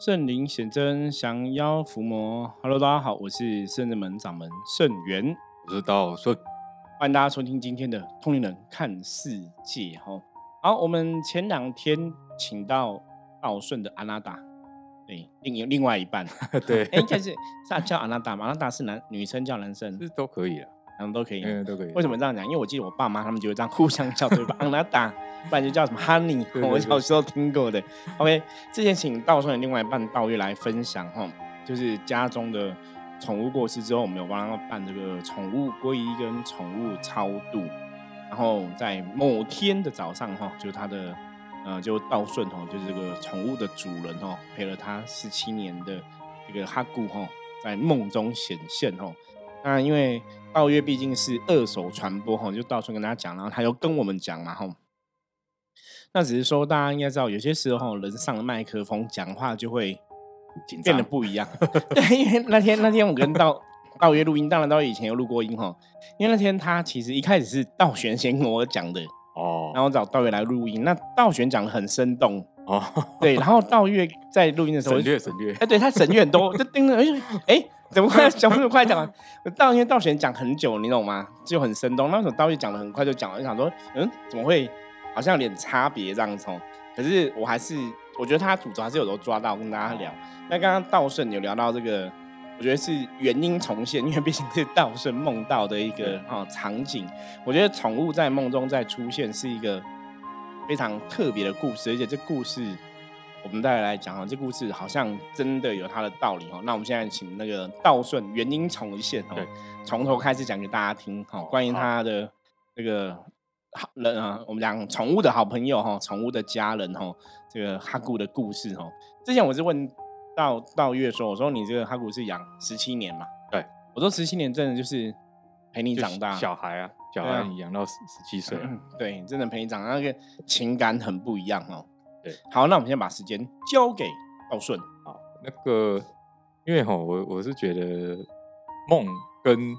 圣灵显真，降妖伏魔。Hello，大家好，我是圣人门掌门圣元，我是道顺，欢迎大家收听今天的通灵人看世界。哈，好，我们前两天请到道顺的阿娜达，对，另另外一半，对，哎，这是是叫阿娜达吗？阿娜达是男女生叫男生，这都可以啊。他们都可以，嗯，都可以。为什么这样讲？因为我记得我爸妈他们就会这样互相叫对方，让他打，不然就叫什么 Honey。我小时候听过的。OK，之前请道顺的另外一半道月来分享哈，就是家中的宠物过世之后，我们有帮他办这个宠物皈依跟宠物超度。然后在某天的早上哈，就他的呃，就道顺哈，就是这个宠物的主人哈，陪了他十七年的这个哈古哈，在梦中显现哈。那因为道约毕竟是二手传播哈，就到处跟大家讲，然后他又跟我们讲嘛哈。那只是说大家应该知道，有些时候人上了麦克风讲话就会变得不一样。对，因为那天那天我跟道道约录音，当然道约以前有录过音哈。因为那天他其实一开始是道玄先跟我讲的哦，然后找道约来录音。那道玄讲的很生动哦，对，然后道月在录音的时候省略省略，哎，对他省略很多，就盯着哎哎。怎么快讲不么快讲完？道因为道玄讲很久，你懂吗？就很生动。那时候道月讲的很快就讲完，就想说，嗯，怎么会好像有点差别这样子？可是我还是我觉得他主轴还是有都抓到跟大家聊。那刚刚道顺有聊到这个，我觉得是原因重现，因为毕竟是道顺梦到的一个哦场景。我觉得宠物在梦中再出现是一个非常特别的故事，而且这故事。我们再来讲哈，这故事好像真的有它的道理哈。那我们现在请那个道顺原因重现哈，从头开始讲给大家听哈。关于他的那个好人啊，我们讲宠物的好朋友哈，宠物的家人哈，这个哈古的故事哈。之前我是问道道月说，我说你这个哈古是养十七年嘛？对，我说十七年真的就是陪你长大，小孩啊，小孩你养到十十七岁，对，真的陪你长大，那个情感很不一样哦。对好，那我们先把时间交给道顺。好，那个，因为哈，我我是觉得梦跟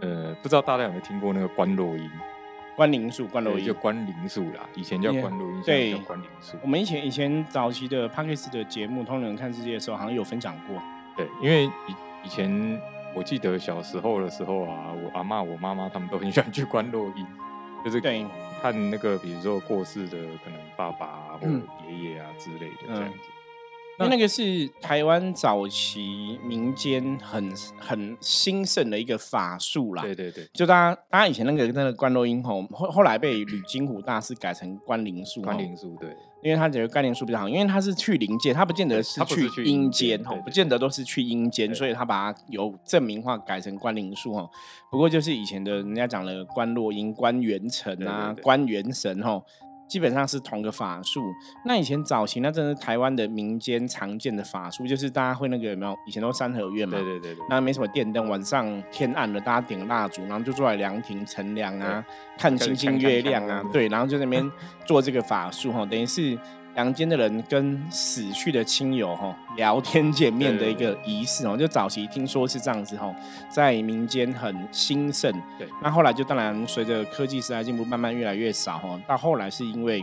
呃，不知道大家有没有听过那个观落音、观灵术、观落音，就观灵术啦。以前叫观落音，现在叫观灵术。我们以前以前早期的 p a c k e s 的节目《通人看世界》的时候，好像有分享过。对，因为以以前我记得小时候的时候啊，我阿妈、我妈妈他们都很喜欢去观落音，就是对。看那个，比如说过世的可能爸爸或爷爷啊之类的这样子。那那个是台湾早期民间很很兴盛的一个法术啦。对对对，就大家大家以前那个那个观落音吼，后后来被吕金虎大师改成关灵术。关灵术对，因为他觉得观灵术比较好，因为他是去灵界，他不见得是去阴间吼，不见得都是去阴间，所以他把它有正名化改成关灵术吼。不过就是以前的人家讲了观落音、观元神啊、观元神吼。基本上是同个法术。那以前早期那真是台湾的民间常见的法术，就是大家会那个有没有？以前都三合院嘛，对对对对。那没什么电灯，晚上天暗了，大家点蜡烛，然后就坐在凉亭乘凉啊，看星星月亮啊，对，然后就那边做这个法术哈，等于是。阳间的人跟死去的亲友哈聊天见面的一个仪式哦，就早期听说是这样子哈，在民间很兴盛。对，那后来就当然随着科技时代进步，慢慢越来越少哈。到后来是因为，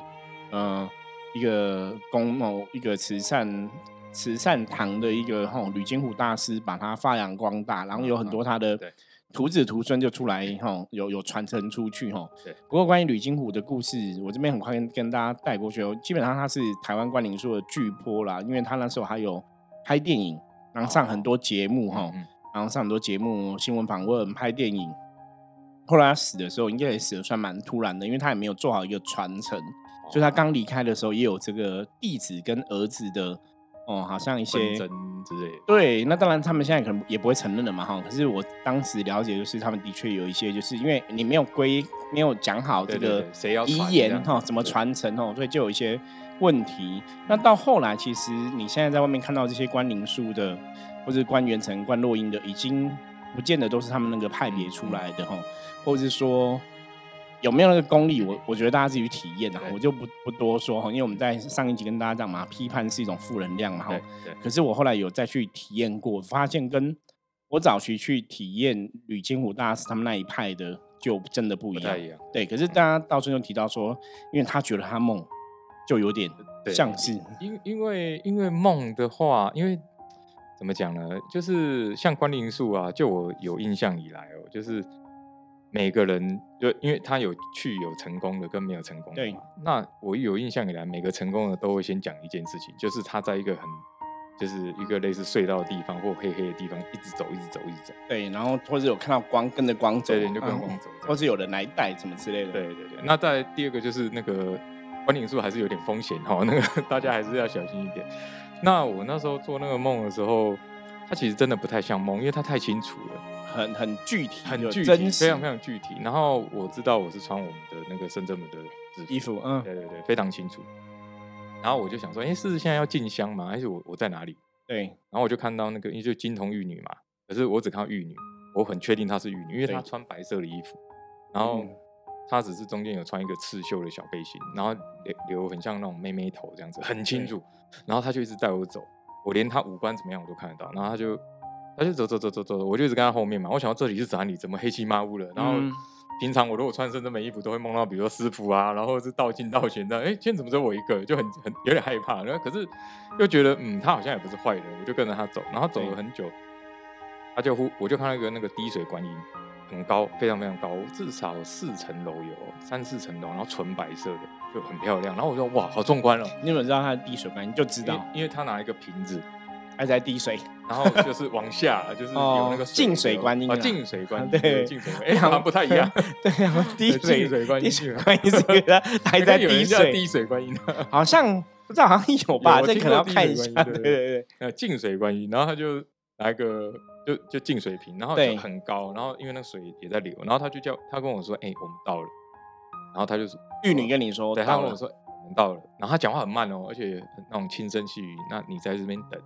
呃，一个公某一个慈善慈善堂的一个哈吕金虎大师把它发扬光大，然后有很多他的。徒子徒孙就出来哈，有有传承出去哈。对。不过关于吕金虎的故事，我这边很快跟跟大家带过去哦。基本上他是台湾关灵术的巨波啦，因为他那时候还有拍电影，然后上很多节目哈，然后上很多节目新闻访问、拍电影。后来他死的时候，应该也死的算蛮突然的，因为他也没有做好一个传承，所以他刚离开的时候也有这个弟子跟儿子的。哦，好像一些之类。对，那当然他们现在可能也不会承认了嘛，哈。可是我当时了解，就是他们的确有一些，就是因为你没有归，没有讲好这个遗言哈，怎么传承哦，所以就有一些问题。那到后来，其实你现在在外面看到这些关灵术的，或者关元成、关落英的，已经不见得都是他们那个派别出来的哈，或者是说。有没有那个功力？我我觉得大家自己去体验啊，我就不不多说哈，因为我们在上一集跟大家讲嘛，批判是一种负能量嘛哈。可是我后来有再去体验过，发现跟我早期去体验吕金虎大师他们那一派的，就真的不一样。对，可是大家到最后提到说，因为他觉得他梦就有点对像是因因为因为梦的话，因为怎么讲呢？就是像关灵术啊，就我有印象以来哦，就是每个人就因为他有去有成功的跟没有成功的对嘛。那我有印象以来，每个成功的都会先讲一件事情，就是他在一个很就是一个类似隧道的地方或黑黑的地方一直走，一直走，一直走。对，然后或者有看到光跟着光走，对就跟嗯光走。或是有人来带什么之类的。对对对，那在第二个就是那个观景树还是有点风险哈，那个 大家还是要小心一点。那我那时候做那个梦的时候，它其实真的不太像梦，因为它太清楚了，很很具体，很具体，真非常非常具体。然后我知道我是穿我们的那个深圳门的制服，衣服，嗯，对对对，非常清楚。然后我就想说，哎，是现在要进香吗？还是我我在哪里？对，然后我就看到那个，因为就金童玉女嘛，可是我只看到玉女，我很确定她是玉女，因为她穿白色的衣服，然后嗯她只是中间有穿一个刺绣的小背心，然后留留很像那种妹妹头这样子，很清楚。然后她就一直带我走，我连她五官怎么样我都看得到。然后她就她就走走走走走，我就一直跟他后面嘛。我想到这里是哪里？怎么黑漆麻乌了？然后嗯平常我如果穿深圳门衣服，都会梦到比如说师傅啊，然后是道尽道玄这样。哎，今天怎么只有我一个？就很很有点害怕。然后可是又觉得，嗯，他好像也不是坏人，我就跟着他走。然后走了很久，他就呼我就看到一个那个滴水观音，很高，非常非常高，至少四层楼有三四层楼，然后纯白色的，就很漂亮。然后我说哇，好壮观哦，你有没有知道他的滴水观？音就知道因为他拿一个瓶子，还在滴水，然后就是往下，就是有哦那个净水观音啊。净水观音，对。净水观音，哎，好像不太一样。对，然后滴水观音。滴水观音是一个 它还在滴水，滴水观音啊。好像不知道，好像有吧？这可能要看一下。对对对。对，呃净水观音，然后他就来个就就净水瓶，然后对就很高，然后因为那个水也在流，然后他就叫他跟我说，哎、我们到了，然后他就说玉女跟你说对，他跟我，说我们到了，然后他讲话很慢哦，而且很那种轻声细语，那你在这边等，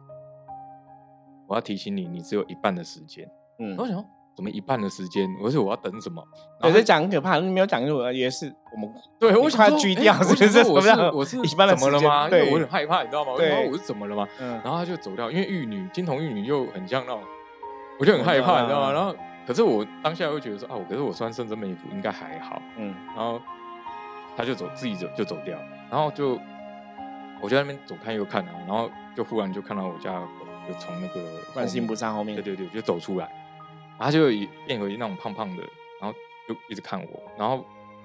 我要提醒你，你只有一半的时间。嗯然后，我想说怎么一半的时间？我说我要等什么？对，然后这讲很可怕，你没有讲清楚，也是我们 对，我想要锯掉是不是说我是我是一般的怎么了吗？因对为我很害怕，你知道吗？我想说对我是怎么了吗？嗯，然后他就走掉，因为玉女金童玉女又很像那种，我就很害怕，你知道吗？啊然后可是我当下又觉得说啊，我可是我穿深圳美服应该还好，嗯然后他就走自己走就走掉，然后就我就在那边左看右看啊，然后就忽然就看到我家狗就从那个观世音菩萨萨后面对，对对就走出来，然后他就一变回那种胖胖的，然后就一直看我，然后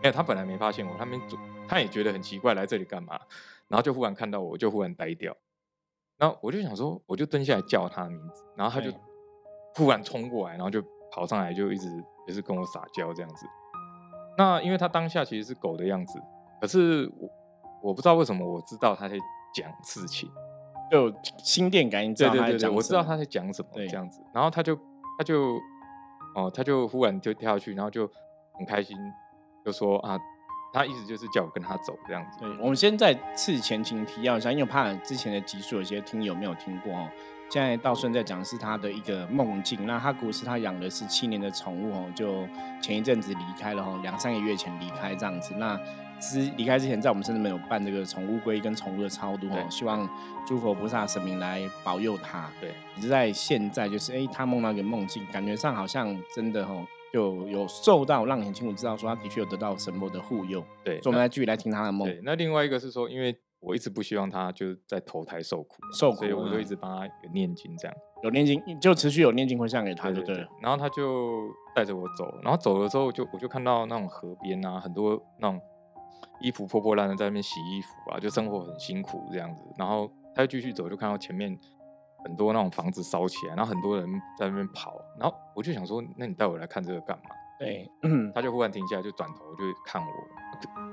没有他本来没发现我，他们走他也觉得很奇怪来这里干嘛，然后就忽然看到我就忽然呆掉。然后我就想说，我就蹲下来叫他的名字，然后他就忽然冲过来，然后就跑上来，就一直也是跟我撒娇这样子。那因为他当下其实是狗的样子，可是我我不知道为什么我知道他在讲事情，就有心电感应，知道他在对对对对，讲什么我知道他在讲什么对这样子。然后他就他就哦，他就忽然就跳下去，然后就很开心，就说啊，他意思就是叫我跟他走这样子。对，我们先在次前情提要一下，因为我怕之前的集数有些听友没有听过哦。现在道顺在讲的是他的一个梦境，那他故事他养的是七年的宠物哦，就前一阵子离开了哦，两三个月前离开这样子。那之离开之前，在我们深圳门有办这个宠物龟跟宠物的超度哦，希望诸佛菩萨神明来保佑他。对，只是在现在就是哎，他梦到一个梦境，感觉上好像真的哦，就有受到让你很清楚知道说他的确有得到神佛的护佑。对，所以我们来继续来听他的梦。对，那另外一个是说，因为我一直不希望他就是在投胎受苦，受苦所以我就嗯一直帮他有念经这样。有念经，就持续有念经回向给他就对对对。然后他就带着我走，然后走了之后就我就看到那种河边啊，很多那种衣服破破烂烂在那边洗衣服啊，就生活很辛苦这样子。然后他就继续走，就看到前面很多那种房子烧起来，然后很多人在那边跑。然后我就想说，那你带我来看这个干嘛？对，他就忽然停下来，就转头就看我，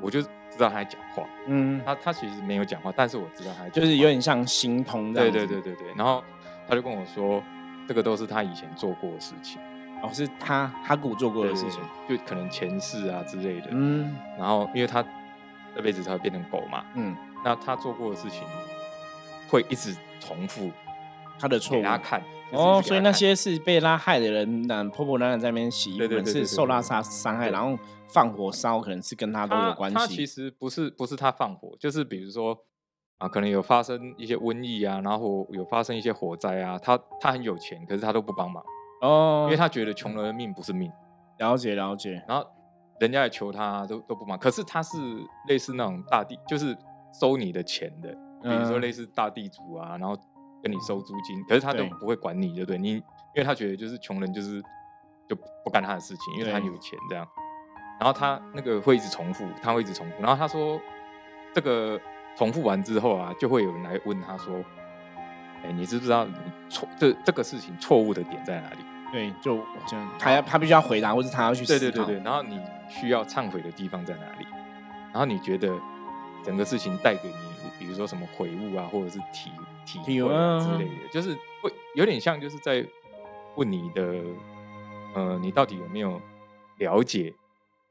我就知道他在讲话。嗯，他他其实没有讲话，但是我知道他就是有点像心通这对。对对对对。然后他就跟我说，这个都是他以前做过的事情。哦，是他他给我做过的事情。对就可能前世啊之类的。嗯然后因为他这辈子他会变成狗嘛，嗯，那他做过的事情会一直重复他的错误。给他看。哦，所以那些是被拉害的人，那破破烂烂在那边洗衣服，是受拉杀伤害，然后放火烧，可能是跟他都有他关他其。实不是不是他放火，就是比如说啊，可能有发生一些瘟疫啊，然后有发生一些火灾啊，他他很有钱，可是他都不帮忙，哦因为他觉得穷人的命不是命，了解了解。然后人家也求他都都不忙，可是他是类似那种大地，就是收你的钱的，比如说嗯类似大地主啊，然后跟你收租金，可是他都不会管你，对不对？你因为他觉得就是穷人就是就不干他的事情，因为他有钱这样。然后他那个会一直重复，他会一直重复。然后他说，这个重复完之后啊，就会有人来问他说：“哎，你知不知道你错这这个事情错误的点在哪里？”对，就这样，他要他必须要回答，或是他要去。对对对对，然后你需要忏悔的地方在哪里？然后你觉得整个事情带给你，比如说什么悔悟啊，或者是体体体会啊之嗯类的，就是会有点像就是在问你的，呃，你到底有没有了解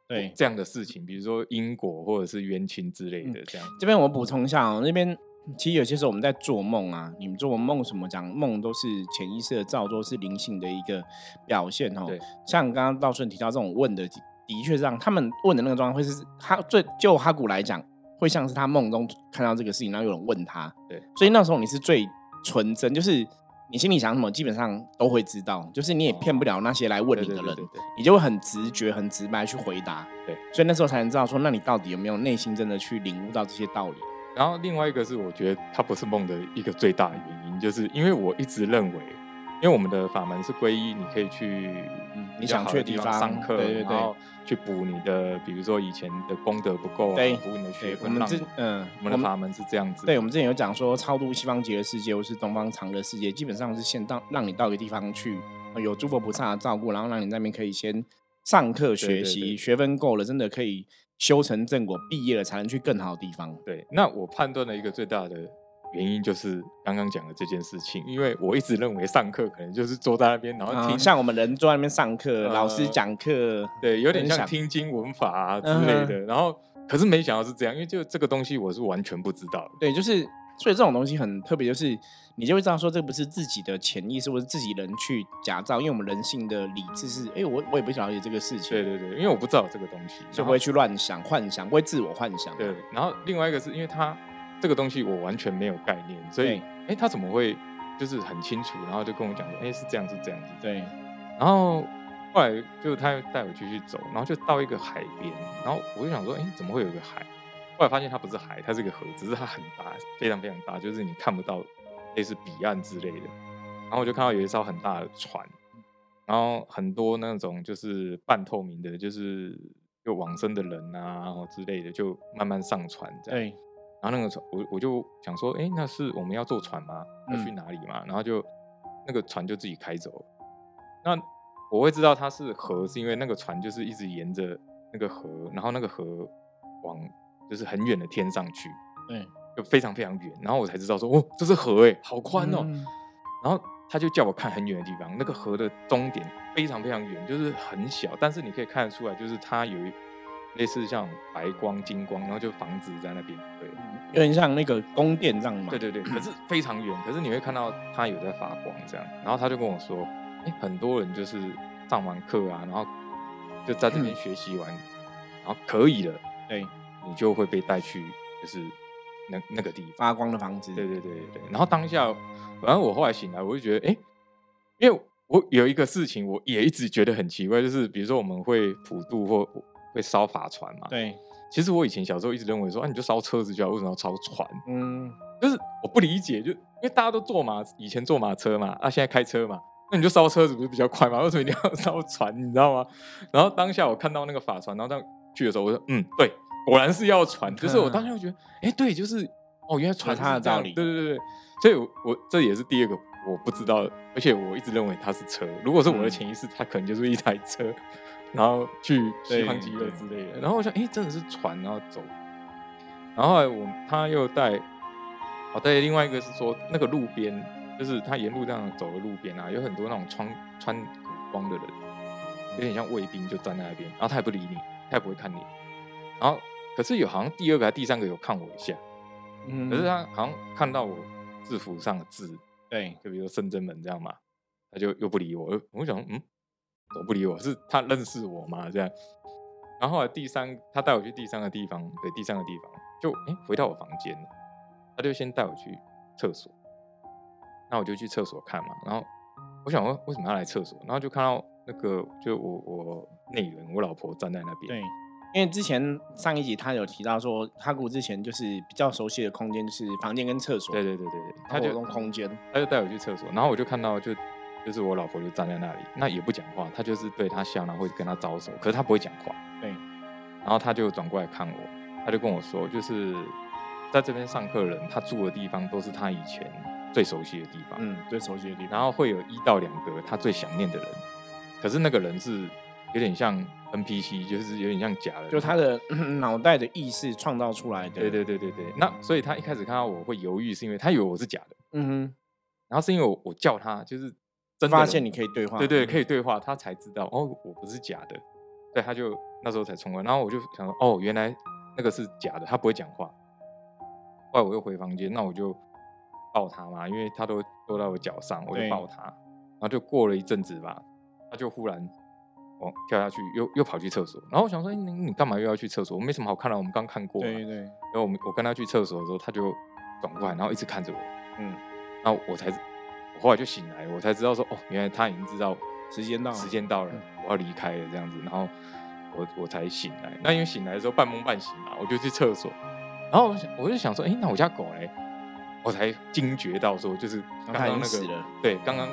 对这样的事情，比如说因果或者是冤亲之类嗯的这样。这边我补充一下哦，那边其实有些时候我们在做梦啊，你们做梦什么讲梦都是潜意识的造作，是灵性的一个表现哦对。像刚刚道顺提到这种问的，的确是让他们问的那个状况会是他最就哈古来讲，会像是他梦中看到这个事情，然后有人问他。对，所以那时候你是最纯真，就是你心里想什么，基本上都会知道，就是你也骗不了那些来问你的人。你就会很直觉、很直白去回答。对，所以那时候才能知道说，那你到底有没有内心真的去领悟到这些道理？然后另外一个是，我觉得它不是梦的一个最大的原因，就是因为我一直认为，因为我们的法门是皈依，你可以去嗯你想去的地方上课，对对对然后去补你的，比如说以前的功德不够啊，对补你的学分，我分，们之我们的法门是这样子，对，我们之前有讲说，超度西方极乐世界或是东方长乐世界，基本上是先到让你到一个地方去，呃有诸佛菩萨的照顾，然后让你那边可以先上课学习，对对学分够了，真的可以修成正果，毕业了才能去更好的地方。对，那我判断了一个最大的原因就是刚刚讲的这件事情，因为我一直认为上课可能就是坐在那边，然后啊听，像我们人坐在那边上课，老师呃讲课，对，有点像听经文法啊之类的，然后可是没想到是这样，因为就这个东西我是完全不知道。对，就是所以这种东西很特别，就是你就会知道说这不是自己的潜意识或是自己人去假造，因为我们人性的理智是，哎、我我也不了解这个事情，对对对，因为我不知道这个东西，就不会去乱想、幻想，不会自我幻想。对，然后另外一个是因为它这个东西我完全没有概念，所以对哎，他怎么会就是很清楚，然后就跟我讲说，哎，是这样是这样子。对，然后后来就他又带我继续走，然后就到一个海边，然后我就想说，哎，怎么会有一个海？后来发现它不是海，它是一个河，只是它很大，非常非常大，就是你看不到类似彼岸之类的。然后我就看到有一艘很大的船，然后很多那种就是半透明的，就是就往生的人啊，然后之类的，就慢慢上船这样。对，然后那个船，我我就想说，哎，那是我们要坐船吗？要去嗯哪里嘛？然后就那个船就自己开走了。那我会知道它是河，是因为那个船就是一直沿着那个河，然后那个河往就是很远的天上去，对，就非常非常远。然后我才知道说，哦，这是河哎，好宽哦。嗯然后他就叫我看很远的地方，那个河的终点非常非常远，就是很小，但是你可以看得出来，就是它有一类似像白光、金光，然后就房子在那边，对，有点像那个宫殿这样嘛。对对对，可是非常远，可是你会看到它有在发光这样。然后他就跟我说，哎，很多人就是上完课啊，然后就在这边学习完，然后可以了，对，你就会被带去就是那那个地方。发光的房子。对对对对对。然后当下，反正我后来醒来，我就觉得，哎，因为我有一个事情，我也一直觉得很奇怪，就是比如说我们会普渡或会烧法船嘛。。对，其实我以前小时候一直认为说，啊，你就烧车子就好，为什么要烧船？嗯，就是我不理解，就因为大家都坐马，以前坐马车嘛，啊，现在开车嘛，那你就烧车子不是比较快嘛？为什么一定要烧船？你知道吗？然后当下我看到那个法船，然后这样去的时候，我说，嗯，对，果然是要船。就是我当下就觉得，哎，对，就是哦，原来船有它的道理对对对对，所以我我这也是第二个我不知道的，而且我一直认为它是车。如果是我的嗯潜意识，它可能就是一台车，然后去西对方极乐之类的。然后我想，哎，真的是船，然后走。然后后来我他又带，哦对，另外一个是说那个路边，就是他沿路这样走的路边啊，有很多那种穿穿古装的人，有点像卫兵，就站在那边，然后他也不理你，他也不会看你。然后可是有好像第二个还第三个有看我一下，嗯可是他好像看到我制服上的字，对，就比如说圣真门这样嘛，他就又不理我，我就想嗯，怎么不理我？是他认识我吗？这样。然后后来第三，他带我去第三个地方，对，第三个地方就哎、诶回到我房间了，他就先带我去厕所，那我就去厕所看嘛，然后我想问为什么要来厕所，然后就看到那个就我我内人我老婆站在那边，对，因为之前上一集他有提到说，哈古之前就是比较熟悉的空间就是房间跟厕所，对对对对对，他就用空间，他就带我去厕所，然后我就看到就就是我老婆就站在那里，那也不讲话，她就是对他笑，然后会跟他招手，可是她不会讲话。对，然后他就转过来看我，他就跟我说，就是在这边上课的人，他住的地方都是他以前最熟悉的地方，嗯，最熟悉的地方，然后会有一到两个他最想念的人，可是那个人是有点像 NPC，就是有点像假的，就他的 脑袋的意识创造出来的，对对对对对，那所以他一开始看到我会犹豫，是因为他以为我是假的，嗯哼，然后是因为我我叫他就是真的发现你可以对话，对对，可以，对话，他才知道哦，我不是假的，对，他就那时候才冲过来，然后我就想说，哦，原来那个是假的，他不会讲话。后来我又回房间，那我就抱他嘛，因为他都坐在我脚上，我就抱他，然后就过了一阵子吧，他就忽然哦跳下去，又又跑去厕所，然后我想说，哎你你干嘛又要去厕所？我没什么好看的，我们刚看过，对对对，然后我们我跟他去厕所的时候，他就转过来，然后一直看着我，嗯，然后我才我后来就醒来，我才知道说，哦，原来他已经知道时间到了，时间到了嗯，我要离开了这样子，然后我我才醒来。那因为醒来的时候半梦半醒嘛，我就去厕所，然后我就想说，哎、那我家狗嘞？我才惊觉到说，就是刚刚那个对，刚刚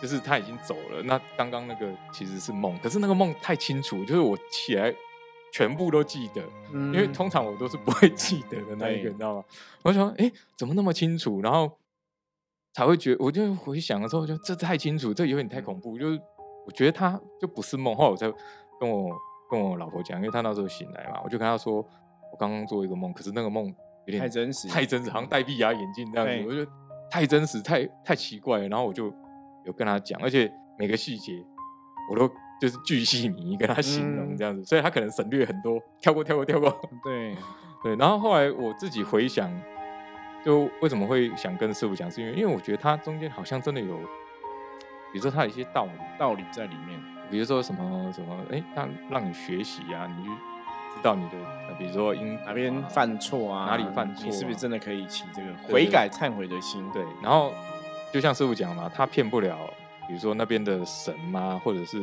就是他已经走了。那刚刚那个其实是梦，可是那个梦太清楚，就是我起来全部都记得，嗯因为通常我都是不会记得的那一个，你知道吗？我就想说，哎、怎么那么清楚？然后才会觉我就回想的时候，我就这太清楚，这有点太恐怖。就是我觉得他就不是梦，后来我才跟我跟我老婆讲，因为他那时候醒来嘛，我就跟他说，我刚刚做一个梦，可是那个梦有点太真实，太真实，好像戴碧牙眼镜这样子，我觉得太真实，太太奇怪了。然后我就有跟他讲，而且每个细节我都就是巨细靡遗跟他形容嗯。这样子，所以他可能省略很多，跳过跳过跳过。对，对，然后后来我自己回想，就为什么会想跟师傅讲，是因为因为我觉得他中间好像真的有，比如说他有一些道理，道理在里面，比如说什么什么，哎，他让你学习啊，你去知道你的，呃比如说因哪边犯错啊，哪里犯错你是不是啊真的可以起这个悔改忏悔的心？对，然后就像师傅讲嘛，他骗不了，比如说那边的神啊，或者是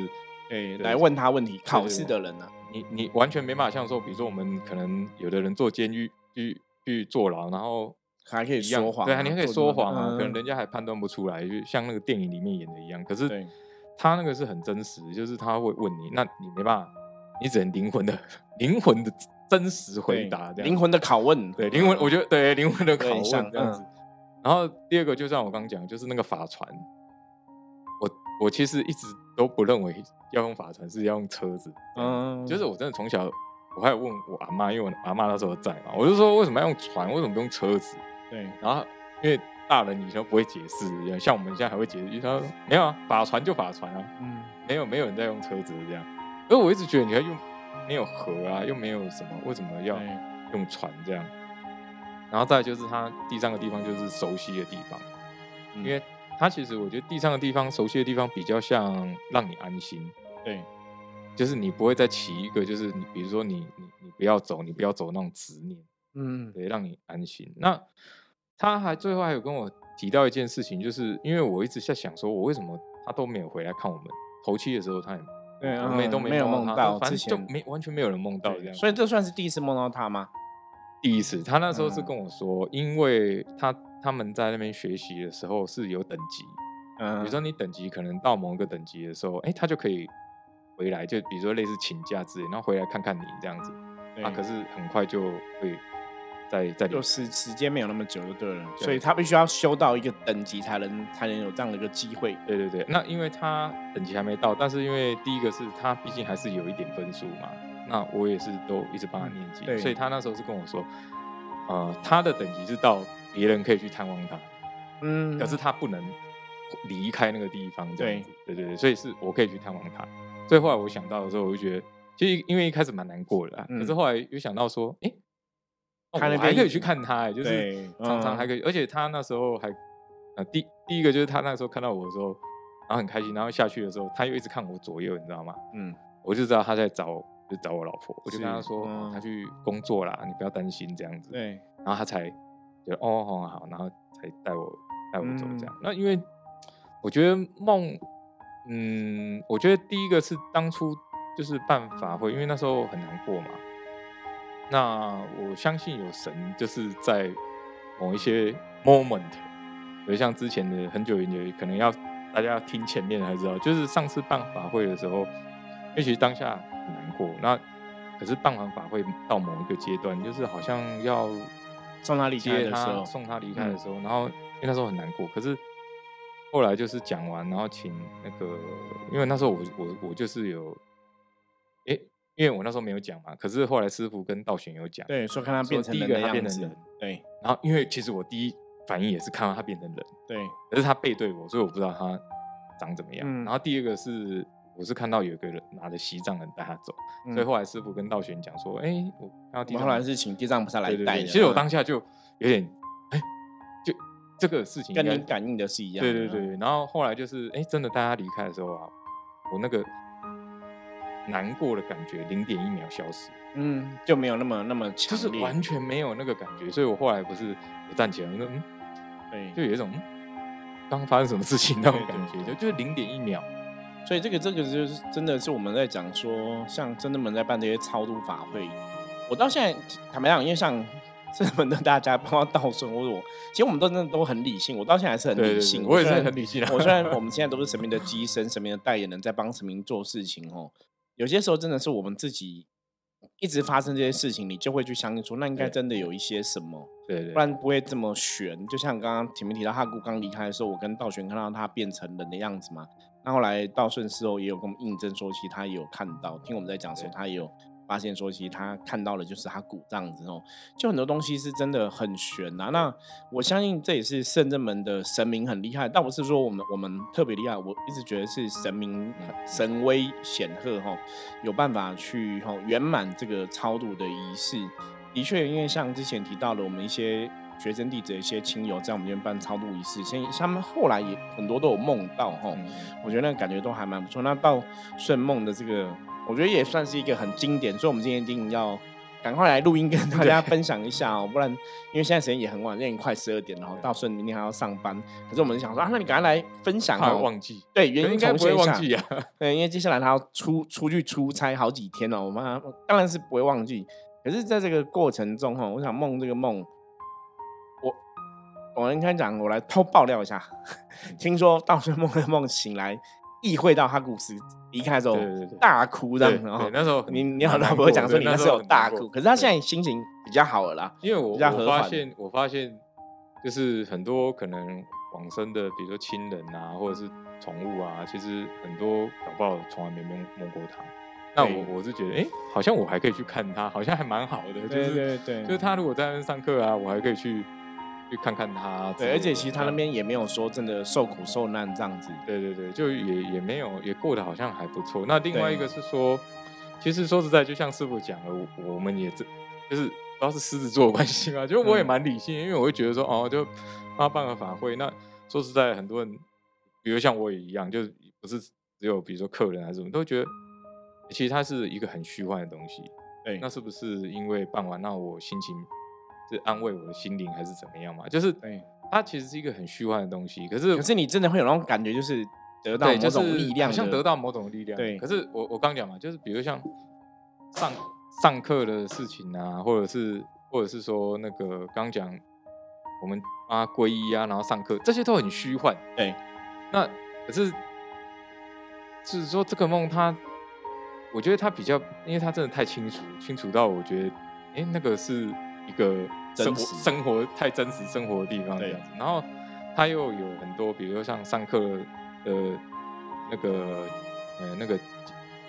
对，对来问他问题，考对试的人啊，你你完全没办法像说，比如说我们可能有的人坐监狱去去坐牢，然后还可以说谎啊，对啊，你还可以说谎啊，可能嗯人家还判断不出来，就像那个电影里面演的一样。可是他那个是很真实，就是他会问你，那你没办法，你只能灵魂的灵魂的真实回答这样。灵魂的拷问，对灵魂，我觉得对灵魂的拷问这样子。然后第二个就像我刚刚讲，就是那个法船，我我其实一直都不认为要用法船是要用车子，嗯，嗯，就是我真的从小我还有问我阿妈，因为我阿妈那时候在嘛，我就说为什么要用船，为什么不用车子？对，然后因为大人以前都不会解释，像我们现在还会解释，他说没有啊，法船就法船啊，嗯，没有没有人在用车子这样。而我一直觉得你要用没有河啊，又没有什么，为什么要用船这样？然后再就是它第三个地方就是熟悉的地方，嗯因为它其实我觉得第三个地方熟悉的地方比较像让你安心，对，就是你不会再起一个就是你比如说你你你不要走，你不要走那种执念。嗯，对，让你安心。那他还最后还有跟我提到一件事情，就是因为我一直在想，说我为什么他都没有回来看我们头七的时候，他也对，我们也都嗯没有梦梦到反正就没完全没有人梦到这样。所以这算是第一次梦到他吗？第一次，他那时候是嗯跟我说，因为他他们在那边学习的时候是有等级，嗯，比如说你等级可能到某一个等级的时候，哎，他就可以回来，就比如说类似请假之类，然后回来看看你这样子。对啊，可是很快就会再再离开就时时间没有那么久就对了，对所以他必须要修到一个等级才能才能有这样的一个机会。对对对，那因为他等级还没到，但是因为第一个是他毕竟还是有一点分数嘛，那我也是都一直帮他念经，对。所以他那时候是跟我说，呃，他的等级是到别人可以去探望他，嗯，可是他不能离开那个地方这样子，对。对对，所以是我可以去探望他。所以后来我想到的时候，我就觉得，其实因为一开始蛮难过的啦，可是嗯。后来又想到说，哎、哦他那边也我还可以去看他、哎，就是常常还可以，而且他那时候还，呃，第第一个就是他那时候看到我的时候，然后很开心，然后下去的时候，他又一直看我左右，你知道吗？嗯，我就知道他在找，就找我老婆，我就跟他说，他去工作啦，你不要担心这样子。对，然后他才觉得哦好好，然后才带我带我走这样。那因为我觉得梦，嗯，我觉得第一个是当初就是办法会，因为那时候很难过嘛，那我相信有神，就是在某一些 moment，比如像之前的很久很久，可能要大家要听前面才知道，就是上次办法会的时候，也许当下很难过，那可是办完法会到某一个阶段，就是好像要送他离开的时候，送他离开的时候，然后因为那时候很难过，可是后来就是讲完，然后请那个，因为那时候我我我就是有，诶，因为我那时候没有讲嘛，可是后来师傅跟道玄有讲，对，说看他变成第一个他变成人，对然后因为其实我第一反应也是看到他变成人，对，可是他背对我，所以我不知道他长怎么样。嗯然后第二个是我是看到有一个人拿着西藏人带他走，所以嗯后来师傅跟道玄讲说，哎、我看到地藏人我们后来是请地藏菩萨来带的。其实我嗯当下就有点，哎、就这个事情跟你感应的是一样的。对对对，然后后来就是，哎、真的大家离开的时候啊，我那个难过的感觉零点一秒消失，嗯，就没有那么那么就强烈，是完全没有那个感觉，所以我后来不是也站起来，我说嗯，对。就有一种嗯刚发生什么事情那种感觉，就就是零点一秒，所以这个这个就是真的是我们在讲说，像真的们在办这些超度法会，我到现在坦白讲，因为像 真正们的大家，包括道顺或者我，其实我们都真的都很理性，我到现在还是很对对理性。对我也是虽然很理性啊我虽然我们现在都是神明的 机身、神明的代言人，在帮神明做事情哦，有些时候真的是我们自己一直发生这些事情，你就会去相信说，那应该真的有一些什么。对对不然不会这么悬。就像刚刚前面提到，哈姑刚离开的时候，我跟道玄看到他变成人的样子嘛。那后来道顺事后也有跟我们印证说，其实他也有看到，听我们在讲的时候，他也有发现说，其实他看到的就是他骨这样子哦。就很多东西是真的很悬呐、那我相信这也是圣正门的神明很厉害，倒不是说我们我们特别厉害，我一直觉得是神明神威显赫哈，有办法去哈圆满这个超度的仪式。的确，因为像之前提到的，我们一些学生弟子的一些亲友在我们这边办超度仪式，所以他们后来也很多都有梦到哈，嗯我觉得那个感觉都还蛮不错。那到顺梦的这个，我觉得也算是一个很经典，所以我们今天一定要赶快来录音跟 大家分享一下哦，不然因为现在时间也很晚，现在已经快十二点了哦，到顺明天还要上班，可是我们想说啊，那你赶快来分享怕哦，忘记，对，原因该不会重现一下忘记啊，对，因为接下来他要出出去出差好几天哦，我们当然是不会忘记。可是，在这个过程中哈，我想梦这个梦，我我应该讲，我来偷爆料一下。听说道顺梦的梦醒来，意会到他故事离开的时候对对对大哭这对样，然后对，那时候你你好老婆讲说你那时候大哭，可是他现在心情比较好了啦。因为我我发现我发现就是很多可能往生的，比如说亲人啊，或者是宠物啊，其实很多搞不好从来没摸摸过它。那我我是觉得，哎、好像我还可以去看他，好像还蛮好的，就对是对对，就是他如果在那边上课啊，我还可以去去看看他对，而且其实他那边也没有说真的受苦受难这样子。对对对，就也也没有，也过得好像还不错。那另外一个是说，其实说实在，就像师傅讲的，我我们也这就是不知道是狮子座的关系嘛，就是我也嗯蛮理性的，因为我会觉得说，哦，就帮他办个法会。那说实在，很多人，比如像我也一样，就是不是只有比如说客人还是什么，都觉得其实它是一个很虚幻的东西。对，那是不是因为办完，那我心情是安慰我的心灵，还是怎么样嘛？就是对。它其实是一个很虚幻的东西，可是可是你真的会有那种感觉，就是得到，某就是种力量的，好像得到某种力量。对可是我我刚讲嘛，就是比如像上上课的事情啊，或者是或者是说那个刚讲我们啊皈依啊，然后上课这些都很虚幻。对，那可是就是说这个梦它，我觉得它比较，因为它真的太清楚，清楚到我觉得，哎，那个是一个生活生活太真实生活的地方这样子。然后他又有很多，比如说像上课的那个呃那个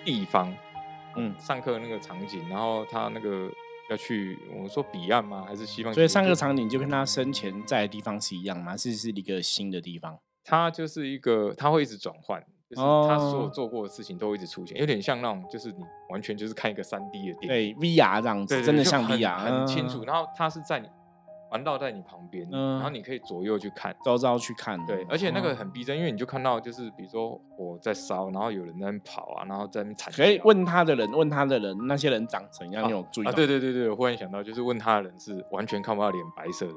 地方，嗯上课那个场景，然后他那个要去我们说彼岸吗？还是西方？所以上个场景就跟他生前在的地方是一样吗？是是一个新的地方？它就是一个，它会一直转换，就是他所有哦做过的事情都会一直出现，有点像那种，就是你完全就是看一个三 D 的电影，对，VR 这样子，真的像 VR，很清楚。嗯然后他是在你环绕在你旁边，嗯然后你可以左右去看。周遭去看。对，而且那个哦很逼真，因为你就看到就是比如说火在烧，然后有人在那边跑啊，然后在那边踩。可以问他的人，问他的人，那些人长怎样？啊你有注意到？啊？对对对对，我忽然想到，就是问他的人是完全看不到脸，白色的。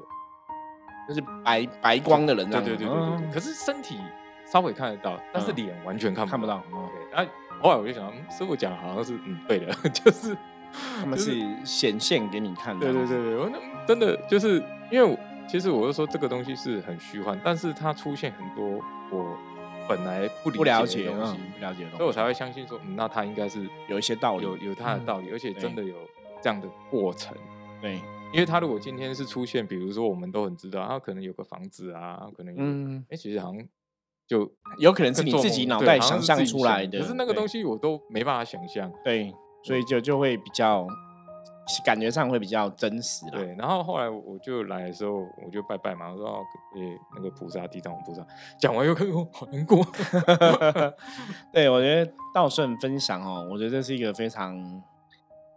就是白白光的人。对对对对可是身体稍微看得到，但是嗯脸完全看看不到。OK，然后后来我就想，嗯师傅讲的好像是嗯对的，就是他们是显现给你看的。对对对对，我那真的就是因为我其实我是说这个东西是很虚幻，但是它出现很多我本来不理不了解的东西，嗯不了解的东西所以我才会相信说，嗯，那它应该是有一些道理有有它的道理，而且真的有这样的过程。对，因为他如果今天是出现，比如说我们都很知道，他可能有个房子啊，可能有，哎、嗯，其实好像就有可能是你自己脑袋想象出来的。可是那个东西，我都没办法想象。对，所以就就会比较感觉上会比较真实啦。对，然后后来我就来的时候，我就拜拜嘛，我说哦，诶、那个菩萨，地藏王菩萨，讲完又看我好难过。对，我觉得道顺分享哦，我觉得这是一个非常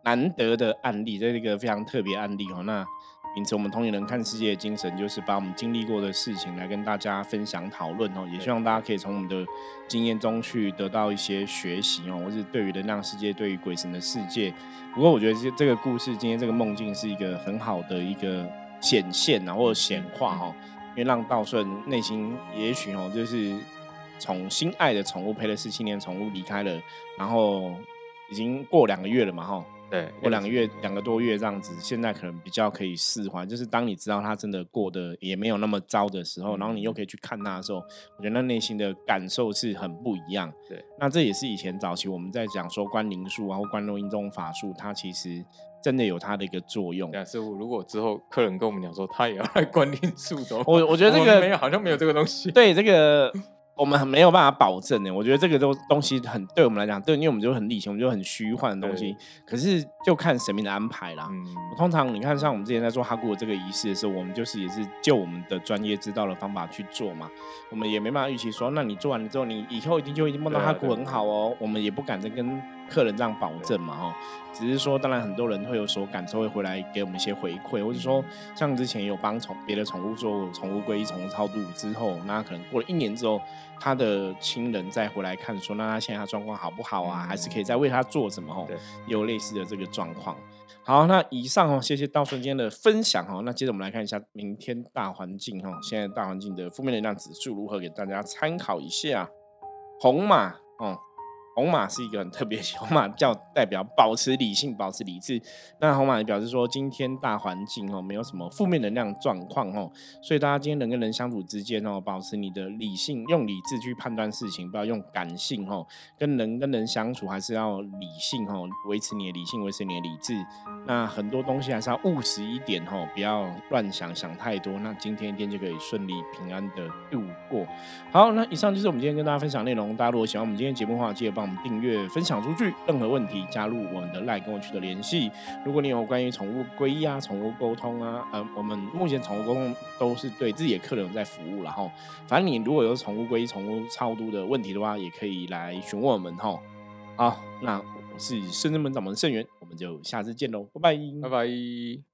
难得的案例，这是一个非常特别案例哦。那秉持我们同龄人看世界的精神，就是把我们经历过的事情来跟大家分享讨论哦，也希望大家可以从我们的经验中去得到一些学习哦，或是对于能量世界、对于鬼神的世界。不过我觉得这这个故事，今天这个梦境是一个很好的一个显现啊，或者显化哦，因为让道顺内心也许哦，就是从心爱的宠物陪了十七年宠物离开了，然后已经过两个月了嘛哈，对，过两个月两个多月这样子，现在可能比较可以释怀。就是当你知道他真的过得也没有那么糟的时候，然后你又可以去看他的时候，我觉得那内心的感受是很不一样。对，那这也是以前早期我们在讲说观灵术啊或观录音这种法术，它其实真的有它的一个作用。对啊，师傅，如果之后客人跟我们讲说他也要来观灵术的，我我觉得这们个没有好像没有这个东西。对这个我们很没有办法保证的。我觉得这个都东西很对我们来讲，对，因为我们就很理性，我们就很虚幻的东西。可是就看神明的安排啦。嗯，通常你看，像我们之前在做哈古的这个仪式的时候，我们就是也是就我们的专业知道的方法去做嘛。我们也没办法预期说，那你做完了之后，你以后一定就一定梦到哈古很好哦。我们也不敢再跟客人这样保证嘛，哈。只是说，当然很多人会有所感受，会回来给我们一些回馈，或者说像之前有帮宠别的宠物做宠物皈依、宠物超度之后，那可能过了一年之后，他的亲人再回来看说，那他现在他状况好不好啊？还是可以再为他做什么？哈对，也有类似的这个状况。好，那以上哦，谢谢道顺今天的分享哦。那接着我们来看一下明天大环境哈，现在大环境的负面能量指数如何，给大家参考一下。红马哦，红马是一个很特别 红马叫代表保持理性、保持理智。那红马也表示说，今天大环境哦没有什么负面能量状况哦，所以大家今天人跟人相处之间哦，保持你的理性，用理智去判断事情，不要用感性哦。跟人跟人相处还是要理性哦，维持你的理性，维持你的理智。那很多东西还是要务实一点哦，不要乱想想太多。那今天一天就可以顺利平安的度过。好，那以上就是我们今天跟大家分享内容。大家如果喜欢我们今天节目的话，记得帮我们订阅、分享出去。任何问题加入我们的赖跟我取得联系。如果你有关于宠物皈依啊、宠物沟通啊，呃，我们目前宠物沟通都是对自己的客人在服务然后反正你如果有宠物皈依、宠物超度的问题的话，也可以来询问我们哈。好，那我是深圳门掌门盛元，我们就下次见喽，拜拜，拜拜。